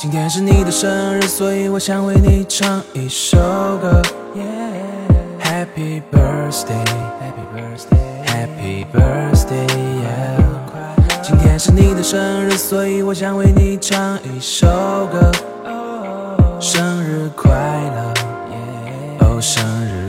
今天是你的生日，所以我想为你唱一首歌。Happy birthday, Happy birthday, Happy birthday, yeah。今天是你的生日，所以我想为你唱一首歌。生日快乐，哦生日。